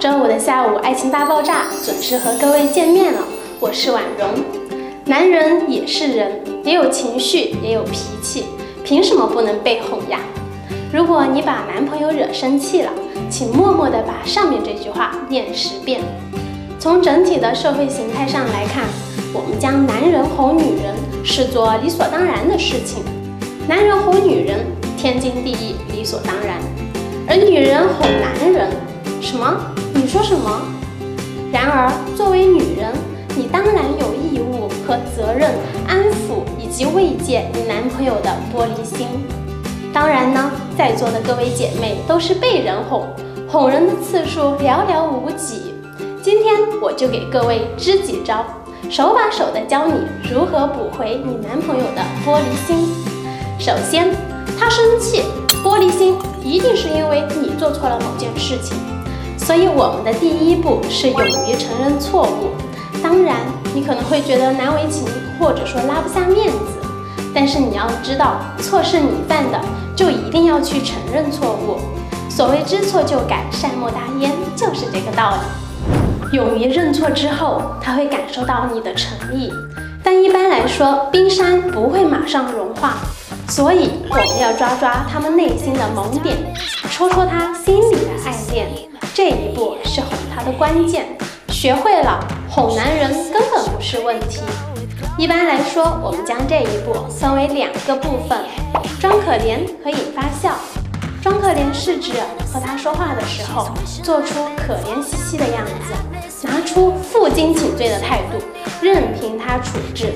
周五的下午爱情大爆炸准时和各位见面了，我是婉容。男人也是人，也有情绪，也有脾气，凭什么不能被哄呀？如果你把男朋友惹生气了，请默默地把上面这句话念十遍。从整体的社会形态上来看，我们将男人哄女人视作理所当然的事情，男人哄女人天经地义，理所当然，而女人哄男人，什么？你说什么？然而，作为女人，你当然有义务和责任安抚以及慰藉你男朋友的玻璃心。当然呢，在座的各位姐妹都是被人哄，哄人的次数寥寥无几。今天我就给各位支几招，手把手的教你如何补回你男朋友的玻璃心。首先，他生气，玻璃心一定是因为你做错了某件事情。所以，我们的第一步是勇于承认错误。当然，你可能会觉得难为情，或者说拉不下面子。但是你要知道，错是你犯的，就一定要去承认错误。所谓知错就改，善莫大焉，就是这个道理。勇于认错之后，他会感受到你的诚意。但一般来说，冰山不会马上融化，所以我们要抓抓他们内心的萌点，戳戳他心里的爱恋。这一步是哄他的关键，学会了哄男人根本不是问题。一般来说，我们将这一步分为两个部分：装可怜和引发笑。装可怜是指和他说话的时候，做出可怜兮兮的样子，拿出负荆请罪的态度，任凭他处置。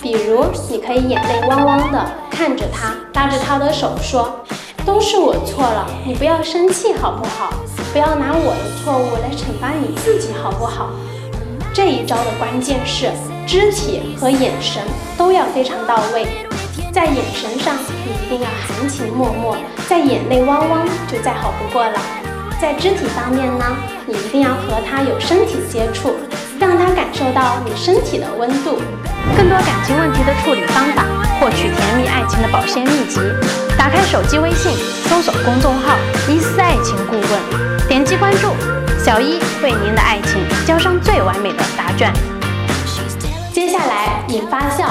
比如，你可以眼泪汪汪的看着他，拉着他的手说。都是我错了，你不要生气好不好？不要拿我的错误来惩罚你自己好不好？这一招的关键是肢体和眼神都要非常到位。在眼神上，你一定要含情脉脉；在眼泪汪汪，就再好不过了。在肢体方面呢，你一定要和他有身体接触，受到你身体的温度。更多感情问题的处理方法，获取甜蜜爱情的保鲜秘籍。打开手机微信，搜索公众号“伊思爱情顾问”，点击关注，小一为您的爱情交上最完美的答卷。接下来引发笑，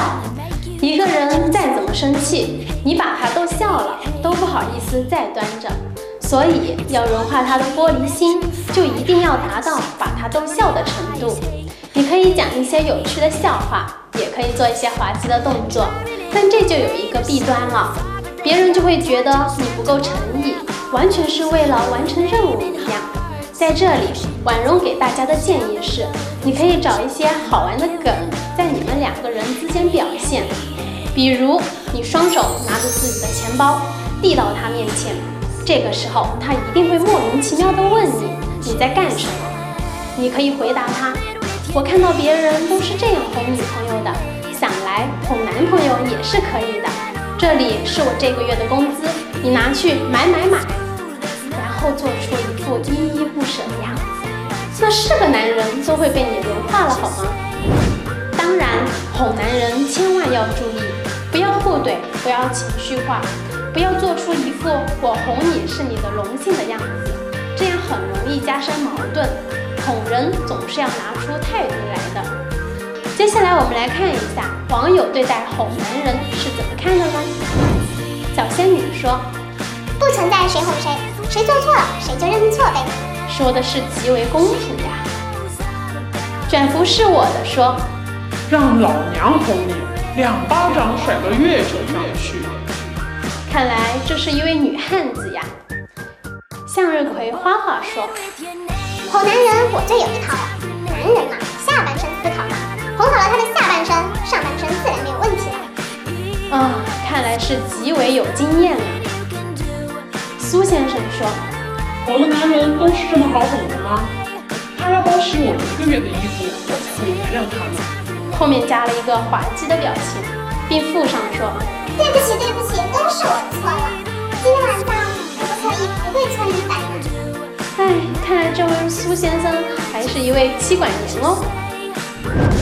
一个人再怎么生气，你把他逗笑了，都不好意思再端着。所以要融化他的玻璃心，就一定要达到把他逗笑的程度。你可以讲一些有趣的笑话，也可以做一些滑稽的动作，但这就有一个弊端了。别人就会觉得你不够诚意，完全是为了完成任务一样。在这里，婉容给大家的建议是，你可以找一些好玩的梗，在你们两个人之间表现。比如，你双手拿着自己的钱包递到他面前，这个时候他一定会莫名其妙地问你你在干什么。你可以回答他：我看到别人都是这样哄女朋友的，想来哄男朋友也是可以的。这里是我这个月的工资，你拿去买买买，然后做出一副依依不舍的样子，那是个男人都会被你融化了，好吗？当然，哄男人千万要注意，不要互怼，不要情绪化，不要做出一副我哄你是你的荣幸的样子，这样很容易加深矛盾。哄人总是要拿出态度来的。接下来我们来看一下网友对待哄男人是怎么看的呢？小仙女说：“不存在谁哄谁，谁做错了谁就认错呗。”说的是极为公平呀。卷福是我的说：“让老娘哄你，两巴掌甩到月球上去。”看来这是一位女汉子呀。向日葵花花说：“哄男人我最有一套了，男人嘛，下半身思考嘛。”哄好了他的下半身，上半身自然没有问题了。啊，看来是极为有经验了。苏先生说：“我的男人都是这么好哄的吗？他要包洗我一个月的衣服，我才会原谅他呢。”后面加了一个滑稽的表情，并附上说：“对不起，对不起，都是我错了。今天晚上我不可以不会错你百呢。”看来这位苏先生还是一位妻管严哦。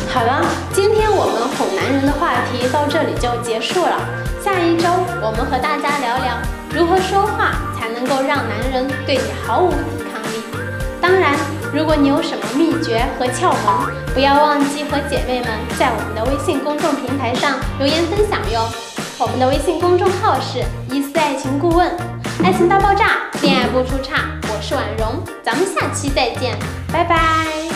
好了今天我们哄男人的话题到这里就结束了。下一周我们和大家聊聊如何说话才能够让男人对你毫无抵抗力。当然如果你有什么秘诀和窍门不要忘记和姐妹们在我们的微信公众平台上留言分享哟。我们的微信公众号是一四爱情顾问爱情大爆炸恋爱不出差。我是婉容，咱们下期再见，拜拜。